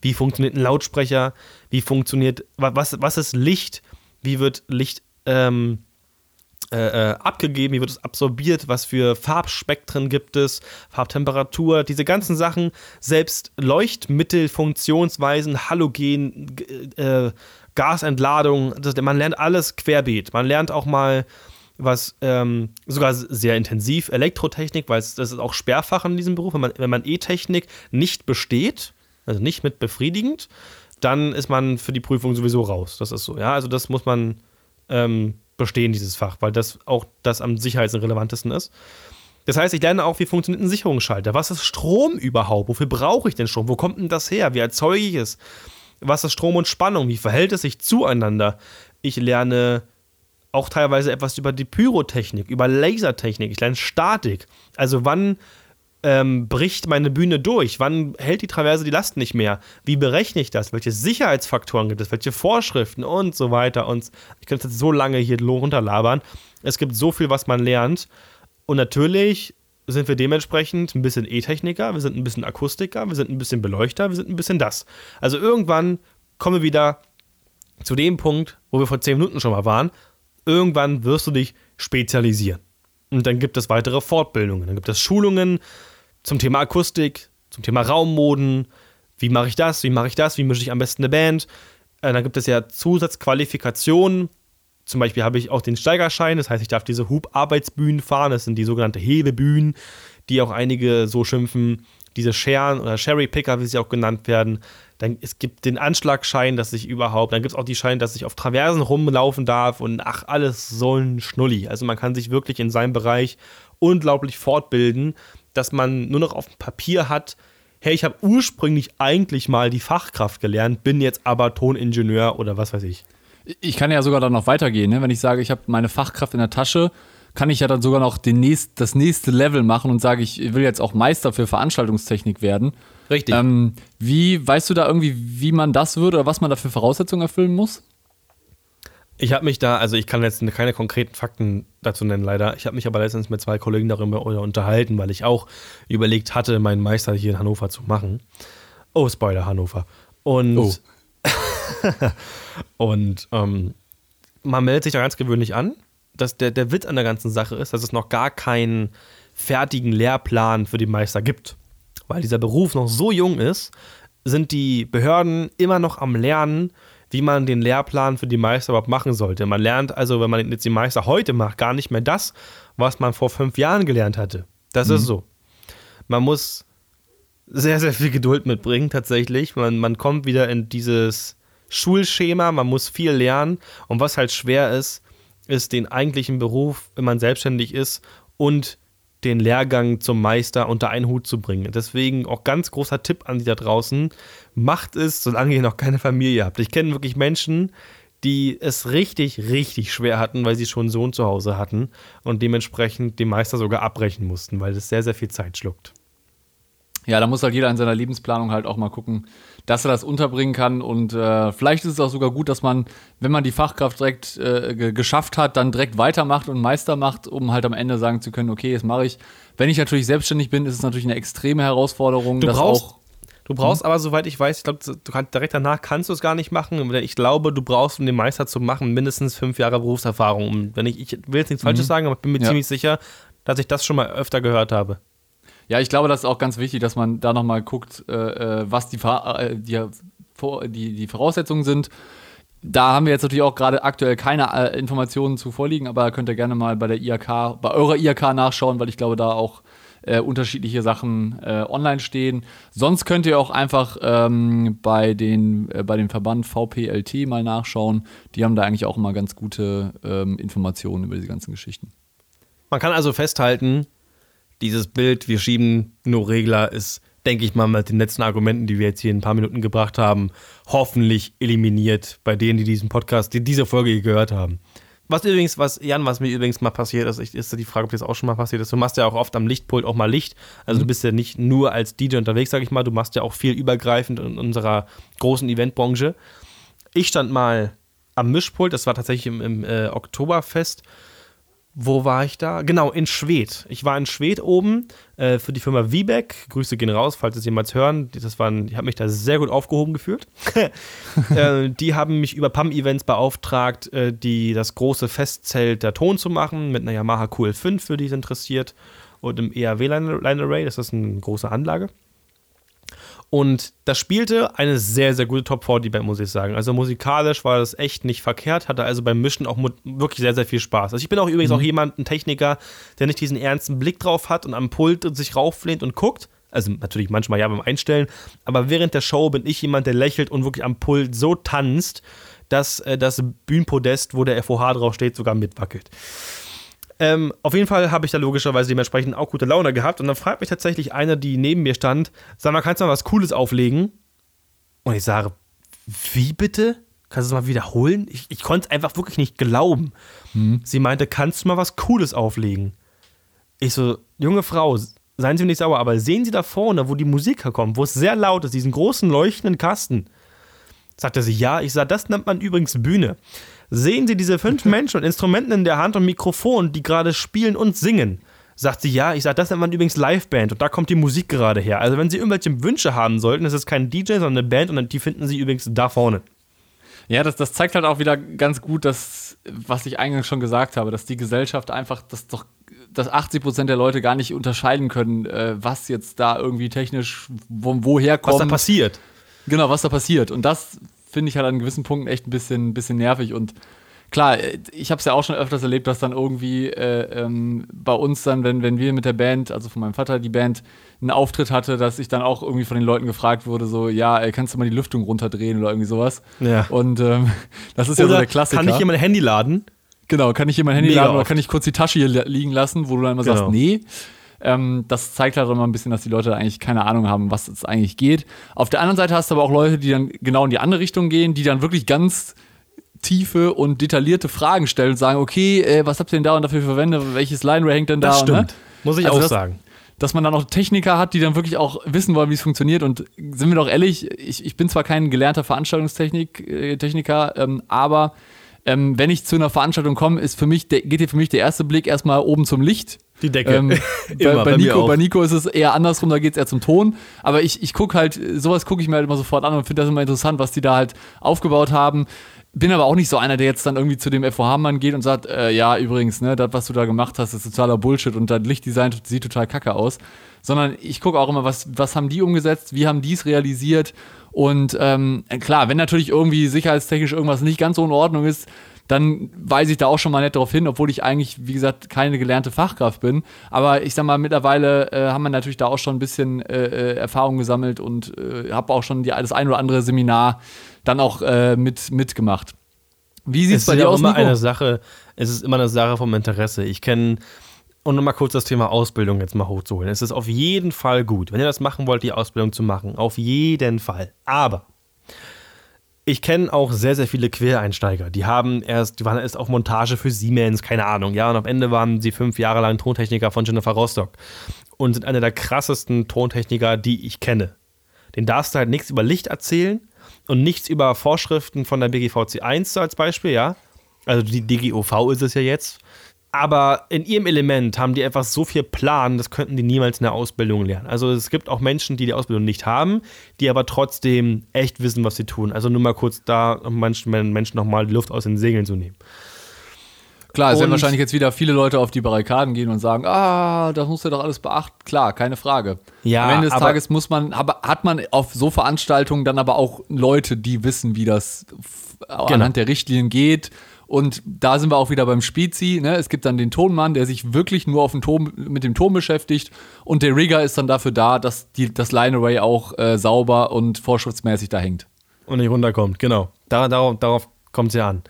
wie funktioniert ein Lautsprecher, wie funktioniert, was, was ist Licht, wie wird Licht ähm, äh, äh, abgegeben, wie wird es absorbiert, was für Farbspektren gibt es, Farbtemperatur, diese ganzen Sachen, selbst Leuchtmittel, Funktionsweisen, Halogen, äh, Gasentladung, das, man lernt alles querbeet. Man lernt auch mal was ähm, sogar sehr intensiv Elektrotechnik, weil es, das ist auch Sperrfach in diesem Beruf. Wenn man, wenn man E-Technik nicht besteht, also nicht mit befriedigend, dann ist man für die Prüfung sowieso raus. Das ist so, ja. Also das muss man ähm, bestehen, dieses Fach, weil das auch das am sicherheitsrelevantesten ist. Das heißt, ich lerne auch, wie funktioniert ein Sicherungsschalter. Was ist Strom überhaupt? Wofür brauche ich denn Strom? Wo kommt denn das her? Wie erzeuge ich es? Was ist Strom und Spannung? Wie verhält es sich zueinander? Ich lerne auch teilweise etwas über die Pyrotechnik, über Lasertechnik. Ich lerne Statik. Also wann ähm, bricht meine Bühne durch? Wann hält die Traverse die Last nicht mehr? Wie berechne ich das? Welche Sicherheitsfaktoren gibt es? Welche Vorschriften und so weiter? Und ich könnte jetzt so lange hier runterlabern. Es gibt so viel, was man lernt. Und natürlich sind wir dementsprechend ein bisschen E-Techniker, wir sind ein bisschen Akustiker, wir sind ein bisschen Beleuchter, wir sind ein bisschen das. Also irgendwann kommen wir wieder zu dem Punkt, wo wir vor zehn Minuten schon mal waren. Irgendwann wirst du dich spezialisieren. Und dann gibt es weitere Fortbildungen, dann gibt es Schulungen, zum Thema Akustik, zum Thema Raummoden. Wie mache ich das? Wie mache ich das? Wie mische ich am besten eine Band? Äh, dann gibt es ja Zusatzqualifikationen. Zum Beispiel habe ich auch den Steigerschein, das heißt, ich darf diese Hubarbeitsbühnen fahren. Das sind die sogenannten Hebebühnen, die auch einige so schimpfen. Diese Scheren oder Sherry-Picker, wie sie auch genannt werden. Dann es gibt den Anschlagschein, dass ich überhaupt, dann gibt es auch die Scheine, dass ich auf Traversen rumlaufen darf und ach, alles so ein Schnulli. Also man kann sich wirklich in seinem Bereich unglaublich fortbilden dass man nur noch auf dem Papier hat, hey, ich habe ursprünglich eigentlich mal die Fachkraft gelernt, bin jetzt aber Toningenieur oder was weiß ich. Ich kann ja sogar dann noch weitergehen, ne? wenn ich sage, ich habe meine Fachkraft in der Tasche, kann ich ja dann sogar noch den nächst, das nächste Level machen und sage, ich will jetzt auch Meister für Veranstaltungstechnik werden. Richtig. Ähm, wie, weißt du da irgendwie, wie man das würde oder was man da für Voraussetzungen erfüllen muss? Ich habe mich da, also ich kann jetzt keine konkreten Fakten dazu nennen, leider. Ich habe mich aber letztens mit zwei Kollegen darüber unterhalten, weil ich auch überlegt hatte, meinen Meister hier in Hannover zu machen. Oh, Spoiler, Hannover. Und, oh. und ähm, man meldet sich da ganz gewöhnlich an. Dass der, der Witz an der ganzen Sache ist, dass es noch gar keinen fertigen Lehrplan für den Meister gibt. Weil dieser Beruf noch so jung ist, sind die Behörden immer noch am Lernen, wie man den Lehrplan für die Meister überhaupt machen sollte. Man lernt also, wenn man jetzt die Meister heute macht, gar nicht mehr das, was man vor fünf Jahren gelernt hatte. Das mhm. ist so. Man muss sehr, sehr viel Geduld mitbringen, tatsächlich. Man, man kommt wieder in dieses Schulschema, man muss viel lernen. Und was halt schwer ist, ist den eigentlichen Beruf, wenn man selbstständig ist und den Lehrgang zum Meister unter einen Hut zu bringen. Deswegen auch ganz großer Tipp an die da draußen. Macht es, solange ihr noch keine Familie habt. Ich kenne wirklich Menschen, die es richtig, richtig schwer hatten, weil sie schon einen Sohn zu Hause hatten und dementsprechend den Meister sogar abbrechen mussten, weil das sehr, sehr viel Zeit schluckt. ja, da muss halt jeder in seiner Lebensplanung halt auch mal gucken, dass er das unterbringen kann. Und äh, vielleicht ist es auch sogar gut, dass man, wenn man die Fachkraft direkt äh, geschafft hat, dann direkt weitermacht und Meister macht, um halt am Ende sagen zu können, okay, jetzt mache ich. Wenn ich natürlich selbstständig bin, ist es natürlich eine extreme Herausforderung. Du brauchst, du brauchst hm? aber, soweit ich weiß, ich glaube, du kannst, direkt danach kannst du es gar nicht machen. Ich glaube, du brauchst, um den Meister zu machen, mindestens fünf Jahre Berufserfahrung. Und wenn ich, ich will jetzt nichts mhm. Falsches sagen, aber ich bin mir ja. ziemlich sicher, dass ich das schon mal öfter gehört habe. Ja, ich glaube, das ist auch ganz wichtig, dass man da nochmal guckt, äh, äh, was die, äh, die, die, die Voraussetzungen sind. Da haben wir jetzt natürlich auch gerade aktuell keine äh, Informationen zu vorliegen, aber könnt ihr gerne mal bei der IAK, bei eurer IAK nachschauen, weil ich glaube, da auch äh, unterschiedliche Sachen äh, online stehen. Sonst könnt ihr auch einfach ähm, bei, den, äh, bei dem Verband VPLT mal nachschauen. Die haben da eigentlich auch immer ganz gute ähm, Informationen über diese ganzen Geschichten. Man kann also festhalten, dieses Bild, wir schieben nur Regler, ist, denke ich mal, mit den letzten Argumenten, die wir jetzt hier in ein paar Minuten gebracht haben, hoffentlich eliminiert bei denen, die diesen Podcast, die diese Folge gehört haben. Was übrigens, was, Jan, was mir übrigens mal passiert ist, ist die Frage, ob das auch schon mal passiert ist. Du machst ja auch oft am Lichtpult auch mal Licht. Also mhm. du bist ja nicht nur als DJ unterwegs, sag ich mal, du machst ja auch viel übergreifend in unserer großen Eventbranche. Ich stand mal am Mischpult, das war tatsächlich im, im äh, Oktoberfest wo war ich da? Genau, in Schwedt. Ich war in Schwedt oben äh, für die Firma Wiebeck. Grüße gehen raus, falls es jemals hören. Das waren, ich habe mich da sehr gut aufgehoben gefühlt. äh, die haben mich über PAM-Events beauftragt, äh, die, das große Festzelt der Ton zu machen mit einer Yamaha QL5, für die es interessiert. Und im EAW-Line-Array, das ist eine große Anlage. Und das spielte eine sehr, sehr gute Top 40 Band, muss ich sagen. Also musikalisch war das echt nicht verkehrt, hatte also beim Mischen auch wirklich sehr, sehr viel Spaß. Also ich bin auch übrigens mhm. auch jemand, ein Techniker, der nicht diesen ernsten Blick drauf hat und am Pult sich rauflehnt und guckt. Also natürlich manchmal ja beim Einstellen, aber während der Show bin ich jemand, der lächelt und wirklich am Pult so tanzt, dass äh, das Bühnenpodest, wo der FOH draufsteht, sogar mitwackelt. Ähm, auf jeden Fall habe ich da logischerweise dementsprechend auch gute Laune gehabt. Und dann fragt mich tatsächlich einer, die neben mir stand, sag mal, kannst du mal was Cooles auflegen? Und ich sage, wie bitte? Kannst du es mal wiederholen? Ich, ich konnte es einfach wirklich nicht glauben. Hm. Sie meinte, kannst du mal was Cooles auflegen? Ich so, junge Frau, seien Sie nicht sauer, aber sehen Sie da vorne, wo die Musik herkommt, wo es sehr laut ist, diesen großen leuchtenden Kasten? Sagte sie, ja. Ich sage, das nennt man übrigens Bühne. Sehen Sie diese fünf Menschen und Instrumenten in der Hand und Mikrofon, die gerade spielen und singen? Sagt sie, ja. Ich sage, das nennt man übrigens Liveband und da kommt die Musik gerade her. Also, wenn Sie irgendwelche Wünsche haben sollten, ist es kein DJ, sondern eine Band und die finden Sie übrigens da vorne. Ja, das, das zeigt halt auch wieder ganz gut, dass, was ich eingangs schon gesagt habe, dass die Gesellschaft einfach, dass doch dass 80 Prozent der Leute gar nicht unterscheiden können, äh, was jetzt da irgendwie technisch wo, woher kommt. Was da passiert. Genau, was da passiert. Und das finde ich halt an gewissen Punkten echt ein bisschen, bisschen nervig. Und klar, ich habe es ja auch schon öfters erlebt, dass dann irgendwie äh, ähm, bei uns dann, wenn, wenn wir mit der Band, also von meinem Vater die Band, einen Auftritt hatte, dass ich dann auch irgendwie von den Leuten gefragt wurde, so, ja, ey, kannst du mal die Lüftung runterdrehen oder irgendwie sowas. Ja. Und ähm, das ist oder ja so der Klassiker. Kann ich hier mein Handy laden? Genau, kann ich hier mein Handy Mega laden oder kann ich kurz die Tasche hier liegen lassen, wo du dann immer genau. sagst, nee. Ähm, das zeigt halt immer ein bisschen, dass die Leute eigentlich keine Ahnung haben, was es eigentlich geht. Auf der anderen Seite hast du aber auch Leute, die dann genau in die andere Richtung gehen, die dann wirklich ganz tiefe und detaillierte Fragen stellen und sagen, okay, äh, was habt ihr denn da und dafür verwendet, welches Line hängt denn da? Das stimmt, ne? muss ich also auch das, sagen. Dass man dann auch Techniker hat, die dann wirklich auch wissen wollen, wie es funktioniert. Und sind wir doch ehrlich, ich, ich bin zwar kein gelernter Veranstaltungstechniker, äh, ähm, aber ähm, wenn ich zu einer Veranstaltung komme, ist für mich, der, geht hier für mich der erste Blick erstmal oben zum Licht. Die Decke. Ähm, bei, bei, Nico, bei, Nico, ist es eher andersrum, da geht es eher zum Ton. Aber ich, ich gucke halt, sowas gucke ich mir halt immer sofort an und finde das immer interessant, was die da halt aufgebaut haben. Bin aber auch nicht so einer, der jetzt dann irgendwie zu dem FOH-Mann geht und sagt, äh, ja, übrigens, ne, das, was du da gemacht hast, ist totaler Bullshit und das Lichtdesign sieht total kacke aus. Sondern ich gucke auch immer, was, was haben die umgesetzt, wie haben die es realisiert und ähm, klar, wenn natürlich irgendwie sicherheitstechnisch irgendwas nicht ganz so in Ordnung ist, dann weise ich da auch schon mal nett darauf hin, obwohl ich eigentlich, wie gesagt, keine gelernte Fachkraft bin. Aber ich sag mal, mittlerweile äh, haben wir natürlich da auch schon ein bisschen äh, äh Erfahrung gesammelt und äh, habe auch schon die, das ein oder andere Seminar dann auch äh, mit, mitgemacht. Wie sieht es bei dir aus? Immer eine Sache, es ist immer eine Sache vom Interesse. Ich kenne und nochmal kurz das Thema Ausbildung jetzt mal hochzuholen. Es ist auf jeden Fall gut, wenn ihr das machen wollt, die Ausbildung zu machen. Auf jeden Fall. Aber ich kenne auch sehr, sehr viele Quereinsteiger. Die haben erst, die waren erst auf Montage für Siemens, keine Ahnung, ja, und am Ende waren sie fünf Jahre lang Tontechniker von Jennifer Rostock. und sind einer der krassesten Tontechniker, die ich kenne. Den darfst du halt nichts über Licht erzählen und nichts über Vorschriften von der BGVC 1 als Beispiel, ja. Also die DGOV ist es ja jetzt. Aber in ihrem Element haben die einfach so viel Plan, das könnten die niemals in der Ausbildung lernen. Also es gibt auch Menschen, die die Ausbildung nicht haben, die aber trotzdem echt wissen, was sie tun. Also nur mal kurz da, um manchen Menschen nochmal die Luft aus den Segeln zu nehmen. Klar, es werden wahrscheinlich jetzt wieder viele Leute auf die Barrikaden gehen und sagen, ah, das muss ja doch alles beachten. Klar, keine Frage. Ja, Am Ende des Tages muss man, hat man auf so Veranstaltungen dann aber auch Leute, die wissen, wie das genau. anhand der Richtlinien geht und da sind wir auch wieder beim Spezi. Ne? Es gibt dann den Tonmann, der sich wirklich nur auf den Ton, mit dem Ton beschäftigt. Und der Rigger ist dann dafür da, dass die, das Line Array auch äh, sauber und vorschriftsmäßig da hängt. Und nicht runterkommt, genau. Da, darauf, darauf kommt es ja an.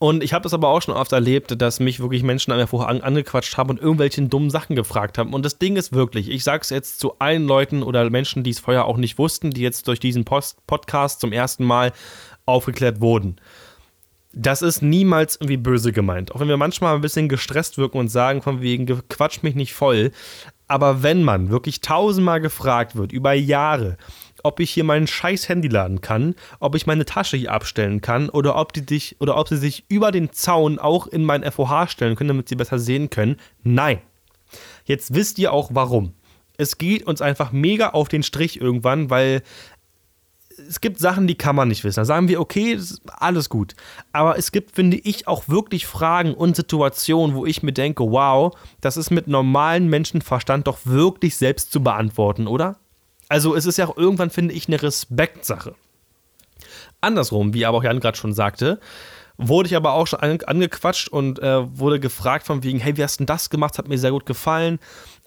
Und ich habe das aber auch schon oft erlebt, dass mich wirklich Menschen einfach an, angequatscht haben und irgendwelchen dummen Sachen gefragt haben. Und das Ding ist wirklich, ich sage es jetzt zu allen Leuten oder Menschen, die es vorher auch nicht wussten, die jetzt durch diesen Post Podcast zum ersten Mal aufgeklärt wurden das ist niemals irgendwie böse gemeint. Auch wenn wir manchmal ein bisschen gestresst wirken und sagen, von wegen, quatsch mich nicht voll. Aber wenn man wirklich tausendmal gefragt wird, über Jahre, ob ich hier mein scheiß Handy laden kann, ob ich meine Tasche hier abstellen kann oder ob die dich oder ob sie sich über den Zaun auch in mein FOH stellen können, damit sie besser sehen können. Nein. Jetzt wisst ihr auch warum. Es geht uns einfach mega auf den Strich irgendwann, weil es gibt Sachen, die kann man nicht wissen. Da sagen wir, okay, alles gut. Aber es gibt, finde ich, auch wirklich Fragen und Situationen, wo ich mir denke, wow, das ist mit normalem Menschenverstand doch wirklich selbst zu beantworten, oder? Also es ist ja auch irgendwann, finde ich, eine Respektsache. Andersrum, wie aber auch Jan gerade schon sagte, wurde ich aber auch schon angequatscht und äh, wurde gefragt von wegen, hey, wie hast du denn das gemacht? Hat mir sehr gut gefallen.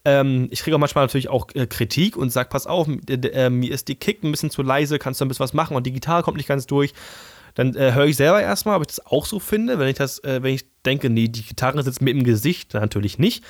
Ähm, ich kriege auch manchmal natürlich auch äh, Kritik und sage, pass auf, äh, mir ist die Kick ein bisschen zu leise, kannst du ein bisschen was machen und die Gitarre kommt nicht ganz durch. Dann äh, höre ich selber erstmal, ob ich das auch so finde. Wenn ich das, äh, wenn ich denke, nee, die Gitarre sitzt mir im Gesicht, dann natürlich nicht.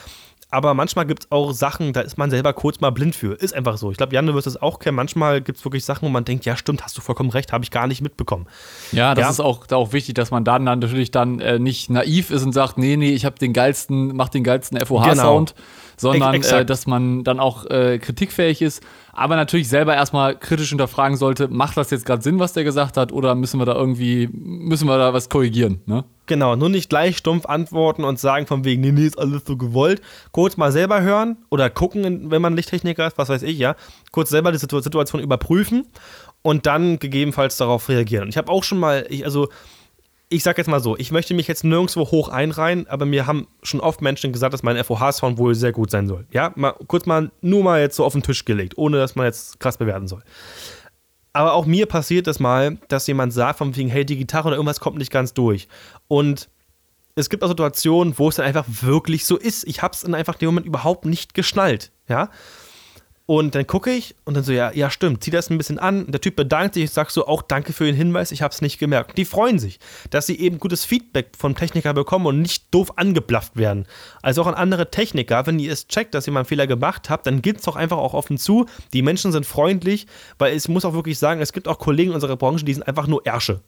Aber manchmal gibt es auch Sachen, da ist man selber kurz mal blind für. Ist einfach so. Ich glaube, Jan, du wirst es auch kennen. Manchmal gibt es wirklich Sachen, wo man denkt, ja, stimmt, hast du vollkommen recht, habe ich gar nicht mitbekommen. Ja, das ja. ist auch, auch wichtig, dass man dann, dann natürlich dann äh, nicht naiv ist und sagt, nee, nee, ich habe den geilsten, mach den geilsten FOH-Sound. Genau sondern äh, dass man dann auch äh, kritikfähig ist, aber natürlich selber erstmal kritisch hinterfragen sollte, macht das jetzt gerade Sinn, was der gesagt hat, oder müssen wir da irgendwie, müssen wir da was korrigieren, ne? Genau, nur nicht gleich stumpf antworten und sagen von wegen, nee, nee, ist alles so gewollt. Kurz mal selber hören oder gucken, wenn man Lichttechniker ist, was weiß ich, ja. Kurz selber die Situation überprüfen und dann gegebenenfalls darauf reagieren. Und ich habe auch schon mal, ich, also ich sag jetzt mal so, ich möchte mich jetzt nirgendwo hoch einreihen, aber mir haben schon oft Menschen gesagt, dass mein FOH-Sound wohl sehr gut sein soll. Ja, mal, kurz mal, nur mal jetzt so auf den Tisch gelegt, ohne dass man jetzt krass bewerten soll. Aber auch mir passiert das mal, dass jemand sagt, von wegen, hey, die Gitarre oder irgendwas kommt nicht ganz durch. Und es gibt auch Situationen, wo es dann einfach wirklich so ist. Ich habe es in einfach dem Moment überhaupt nicht geschnallt. Ja. Und dann gucke ich und dann so, ja, ja, stimmt, zieh das ein bisschen an. Der Typ bedankt sich, ich sag so, auch danke für den Hinweis, ich habe es nicht gemerkt. Die freuen sich, dass sie eben gutes Feedback vom Techniker bekommen und nicht doof angeblafft werden. Also auch an andere Techniker, wenn ihr es checkt, dass ihr mal einen Fehler gemacht habt, dann geht es doch einfach auch offen zu. Die Menschen sind freundlich, weil es muss auch wirklich sagen, es gibt auch Kollegen in unserer Branche, die sind einfach nur Ärsche.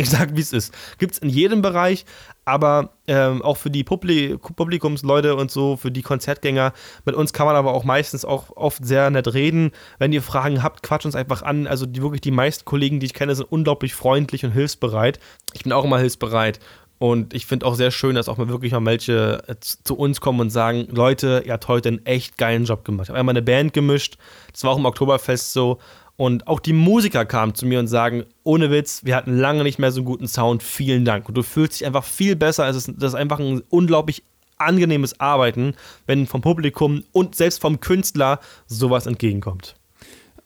Ich sage, wie es ist. Gibt es in jedem Bereich, aber ähm, auch für die Publi Publikumsleute und so, für die Konzertgänger. Mit uns kann man aber auch meistens auch oft sehr nett reden. Wenn ihr Fragen habt, quatscht uns einfach an. Also die, wirklich die meisten Kollegen, die ich kenne, sind unglaublich freundlich und hilfsbereit. Ich bin auch immer hilfsbereit. Und ich finde auch sehr schön, dass auch mal wirklich mal welche äh, zu uns kommen und sagen: Leute, ihr habt heute einen echt geilen Job gemacht. Ich habe einmal eine Band gemischt. Das war auch im Oktoberfest so. Und auch die Musiker kamen zu mir und sagen, ohne Witz, wir hatten lange nicht mehr so einen guten Sound, vielen Dank. Und du fühlst dich einfach viel besser. Es ist, das ist einfach ein unglaublich angenehmes Arbeiten, wenn vom Publikum und selbst vom Künstler sowas entgegenkommt.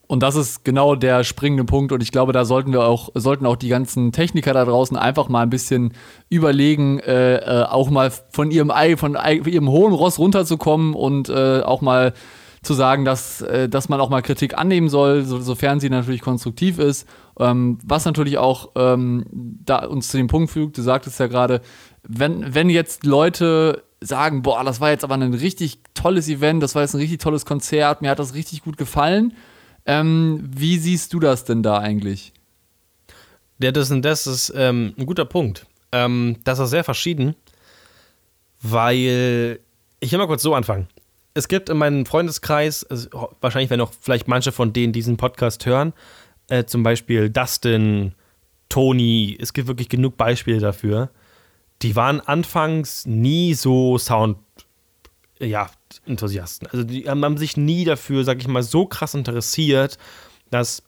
Und das ist genau der springende Punkt. Und ich glaube, da sollten wir auch, sollten auch die ganzen Techniker da draußen einfach mal ein bisschen überlegen, äh, äh, auch mal von ihrem von ihrem hohen Ross runterzukommen und äh, auch mal zu sagen, dass, äh, dass man auch mal Kritik annehmen soll, so, sofern sie natürlich konstruktiv ist. Ähm, was natürlich auch ähm, da uns zu dem Punkt fügt, du sagtest ja gerade, wenn, wenn jetzt Leute sagen, boah, das war jetzt aber ein richtig tolles Event, das war jetzt ein richtig tolles Konzert, mir hat das richtig gut gefallen. Ähm, wie siehst du das denn da eigentlich? Ja, das, das ist ähm, ein guter Punkt. Ähm, das ist sehr verschieden, weil ich will mal kurz so anfangen es gibt in meinem Freundeskreis, also wahrscheinlich werden auch vielleicht manche von denen diesen Podcast hören, äh, zum Beispiel Dustin, Tony, es gibt wirklich genug Beispiele dafür. Die waren anfangs nie so Sound, ja, Enthusiasten. Also die haben sich nie dafür, sag ich mal, so krass interessiert, dass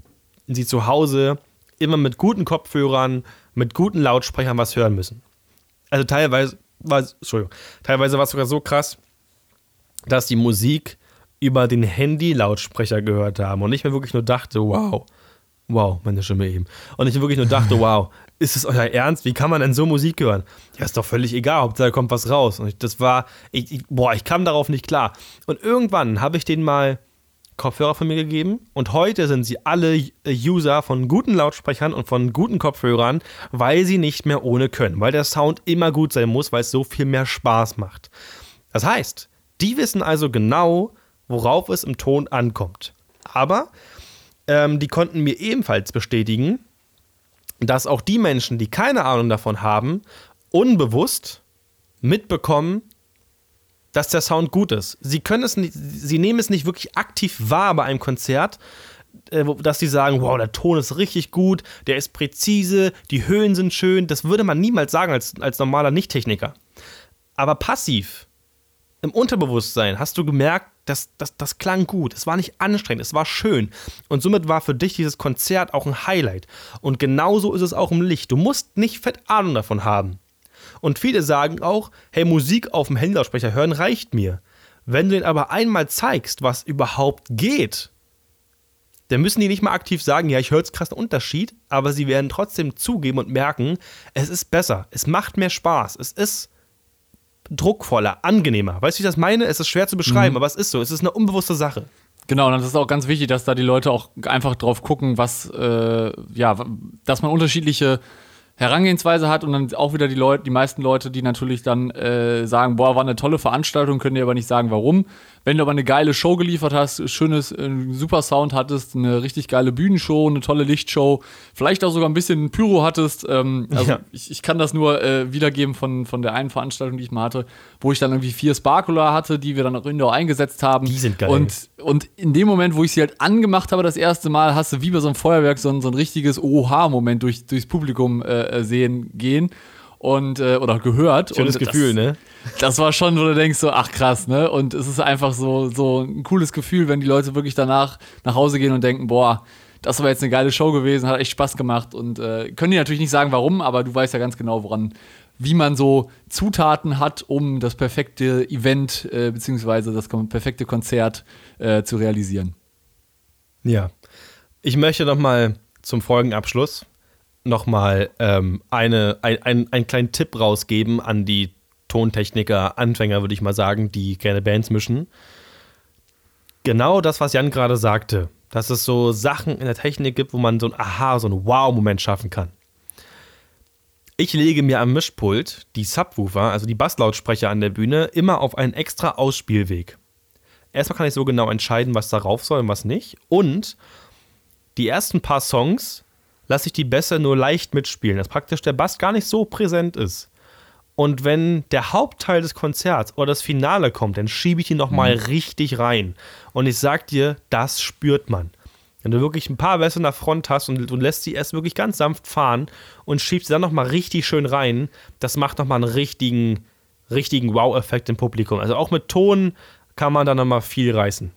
sie zu Hause immer mit guten Kopfhörern, mit guten Lautsprechern was hören müssen. Also teilweise war, Entschuldigung, teilweise war es sogar so krass, dass die Musik über den Handy-Lautsprecher gehört haben und ich mir wirklich nur dachte, wow, wow, meine Stimme eben. Und ich mir wirklich nur dachte, wow, ist es euer Ernst? Wie kann man denn so Musik hören? Ja, ist doch völlig egal, Hauptsache kommt was raus. Und ich, das war, ich, ich, boah, ich kam darauf nicht klar. Und irgendwann habe ich denen mal Kopfhörer von mir gegeben und heute sind sie alle User von guten Lautsprechern und von guten Kopfhörern, weil sie nicht mehr ohne können, weil der Sound immer gut sein muss, weil es so viel mehr Spaß macht. Das heißt, die wissen also genau, worauf es im Ton ankommt. Aber ähm, die konnten mir ebenfalls bestätigen, dass auch die Menschen, die keine Ahnung davon haben, unbewusst mitbekommen, dass der Sound gut ist. Sie können es nicht, sie nehmen es nicht wirklich aktiv wahr bei einem Konzert, äh, dass sie sagen, wow, der Ton ist richtig gut, der ist präzise, die Höhen sind schön. Das würde man niemals sagen als, als normaler Nicht-Techniker. Aber passiv, im Unterbewusstsein, hast du gemerkt, das, das, das klang gut, es war nicht anstrengend, es war schön. Und somit war für dich dieses Konzert auch ein Highlight. Und genauso ist es auch im Licht. Du musst nicht fett Ahnung davon haben. Und viele sagen auch, hey, Musik auf dem Handyaussprecher hören reicht mir. Wenn du den aber einmal zeigst, was überhaupt geht, dann müssen die nicht mal aktiv sagen, ja, ich höre jetzt krass einen Unterschied, aber sie werden trotzdem zugeben und merken, es ist besser, es macht mehr Spaß, es ist druckvoller, angenehmer. Weißt du, wie ich das meine? Es ist schwer zu beschreiben, mhm. aber es ist so. Es ist eine unbewusste Sache. Genau, und das ist auch ganz wichtig, dass da die Leute auch einfach drauf gucken, was, äh, ja, dass man unterschiedliche Herangehensweise hat und dann auch wieder die Leute, die meisten Leute, die natürlich dann äh, sagen, boah, war eine tolle Veranstaltung, können dir aber nicht sagen, warum. Wenn du aber eine geile Show geliefert hast, schönes, äh, super Sound hattest, eine richtig geile Bühnenshow, eine tolle Lichtshow, vielleicht auch sogar ein bisschen Pyro hattest, ähm, also ja. ich, ich, kann das nur äh, wiedergeben von, von der einen Veranstaltung, die ich mal hatte, wo ich dann irgendwie vier Sparkler hatte, die wir dann auch indoor eingesetzt haben. Die sind geil. Und, und in dem Moment, wo ich sie halt angemacht habe, das erste Mal, hast du wie bei so einem Feuerwerk so ein, so ein richtiges Oha-Moment durch, durchs Publikum äh, äh sehen gehen und äh, oder gehört. Schönes und Gefühl, das, ne? Das war schon, wo du denkst so, ach krass, ne? Und es ist einfach so so ein cooles Gefühl, wenn die Leute wirklich danach nach Hause gehen und denken, boah, das war jetzt eine geile Show gewesen, hat echt Spaß gemacht und äh, können die natürlich nicht sagen, warum, aber du weißt ja ganz genau, woran, wie man so Zutaten hat, um das perfekte Event äh, beziehungsweise das perfekte Konzert äh, zu realisieren. Ja, ich möchte noch mal zum Folgenabschluss nochmal ähm, eine, ein, ein, einen kleinen Tipp rausgeben an die Tontechniker, Anfänger, würde ich mal sagen, die gerne Bands mischen. Genau das, was Jan gerade sagte, dass es so Sachen in der Technik gibt, wo man so ein Aha, so ein Wow-Moment schaffen kann. Ich lege mir am Mischpult die Subwoofer, also die Basslautsprecher an der Bühne, immer auf einen extra Ausspielweg. Erstmal kann ich so genau entscheiden, was darauf soll und was nicht. Und die ersten paar Songs lasse ich die Bässe nur leicht mitspielen, dass praktisch der Bass gar nicht so präsent ist. Und wenn der Hauptteil des Konzerts oder das Finale kommt, dann schiebe ich ihn nochmal mhm. richtig rein. Und ich sag dir, das spürt man. Wenn du wirklich ein paar Bässe nach Front hast und du lässt sie erst wirklich ganz sanft fahren und schiebst sie dann nochmal richtig schön rein, das macht nochmal einen richtigen, richtigen Wow-Effekt im Publikum. Also auch mit Ton kann man da nochmal viel reißen.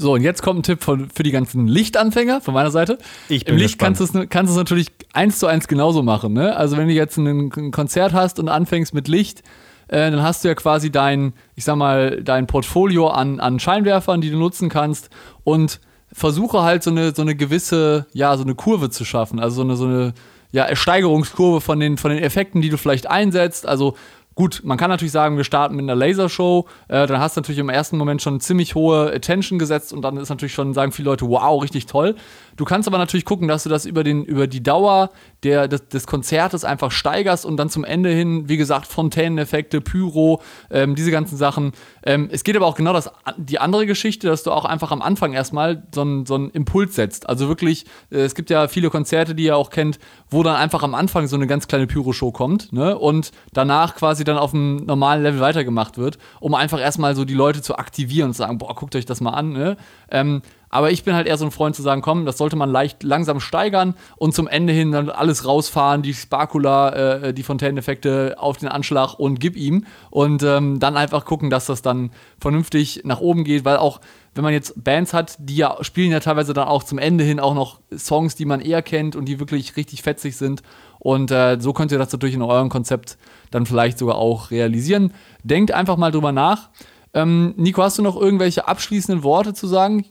So, und jetzt kommt ein Tipp von, für die ganzen Lichtanfänger von meiner Seite. Ich bin Im Licht kannst du es natürlich eins zu eins genauso machen. Ne? Also, wenn du jetzt ein, ein Konzert hast und anfängst mit Licht, äh, dann hast du ja quasi dein, ich sag mal, dein Portfolio an, an Scheinwerfern, die du nutzen kannst und versuche halt so eine, so eine gewisse, ja, so eine Kurve zu schaffen. Also so eine, so eine ja, Steigerungskurve von den, von den Effekten, die du vielleicht einsetzt. Also Gut, man kann natürlich sagen, wir starten mit einer Lasershow. Äh, dann hast du natürlich im ersten Moment schon ziemlich hohe Attention gesetzt und dann ist natürlich schon, sagen viele Leute, wow, richtig toll. Du kannst aber natürlich gucken, dass du das über, den, über die Dauer der, des, des Konzertes einfach steigerst und dann zum Ende hin, wie gesagt, Fontäneneffekte, Pyro, ähm, diese ganzen Sachen. Ähm, es geht aber auch genau das, die andere Geschichte, dass du auch einfach am Anfang erstmal so einen so Impuls setzt. Also wirklich, äh, es gibt ja viele Konzerte, die ihr auch kennt, wo dann einfach am Anfang so eine ganz kleine Pyro-Show kommt ne? und danach quasi dann auf dem normalen Level weitergemacht wird, um einfach erstmal so die Leute zu aktivieren und zu sagen, boah, guckt euch das mal an. Ne? Ähm, aber ich bin halt eher so ein Freund zu sagen, komm, das sollte man leicht langsam steigern und zum Ende hin dann alles rausfahren, die Sparkula, äh, die Fontäneneffekte auf den Anschlag und gib ihm. Und ähm, dann einfach gucken, dass das dann vernünftig nach oben geht, weil auch wenn man jetzt Bands hat, die ja spielen ja teilweise dann auch zum Ende hin auch noch Songs, die man eher kennt und die wirklich richtig fetzig sind. Und äh, so könnt ihr das natürlich in eurem Konzept dann vielleicht sogar auch realisieren. Denkt einfach mal drüber nach. Ähm, Nico, hast du noch irgendwelche abschließenden Worte zu sagen?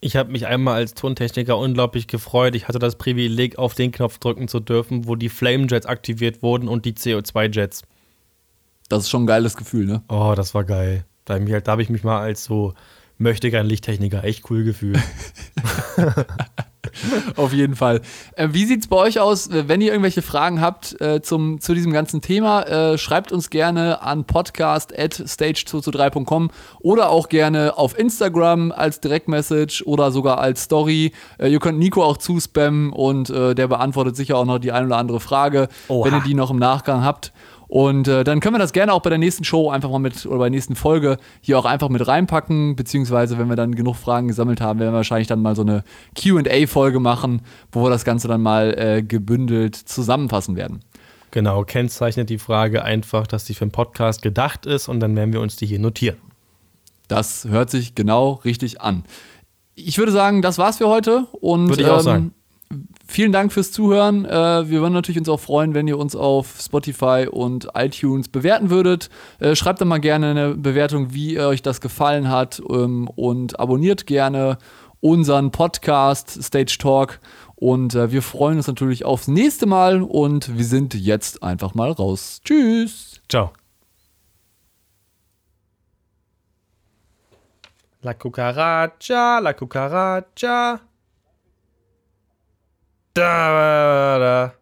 Ich habe mich einmal als Tontechniker unglaublich gefreut. Ich hatte das Privileg, auf den Knopf drücken zu dürfen, wo die Flame Jets aktiviert wurden und die CO2 Jets. Das ist schon ein geiles Gefühl, ne? Oh, das war geil. Da habe ich, mich mal als so möchte gern Lichttechniker echt cool gefühlt. Auf jeden Fall. Äh, wie sieht es bei euch aus, wenn ihr irgendwelche Fragen habt äh, zum, zu diesem ganzen Thema? Äh, schreibt uns gerne an podcast at stage223.com oder auch gerne auf Instagram als Direktmessage oder sogar als Story. Äh, ihr könnt Nico auch zuspammen und äh, der beantwortet sicher auch noch die ein oder andere Frage, Oha. wenn ihr die noch im Nachgang habt. Und äh, dann können wir das gerne auch bei der nächsten Show einfach mal mit, oder bei der nächsten Folge hier auch einfach mit reinpacken, beziehungsweise wenn wir dann genug Fragen gesammelt haben, werden wir wahrscheinlich dann mal so eine QA-Folge machen, wo wir das Ganze dann mal äh, gebündelt zusammenfassen werden. Genau, kennzeichnet die Frage einfach, dass die für einen Podcast gedacht ist und dann werden wir uns die hier notieren. Das hört sich genau richtig an. Ich würde sagen, das war's für heute. Und, würde ich auch ähm, sagen vielen Dank fürs Zuhören. Äh, wir würden natürlich uns auch freuen, wenn ihr uns auf Spotify und iTunes bewerten würdet. Äh, schreibt dann mal gerne eine Bewertung, wie euch das gefallen hat ähm, und abonniert gerne unseren Podcast Stage Talk. Und äh, wir freuen uns natürlich aufs nächste Mal und wir sind jetzt einfach mal raus. Tschüss. Ciao. La cucaracha, la cucaracha. Da, da, da.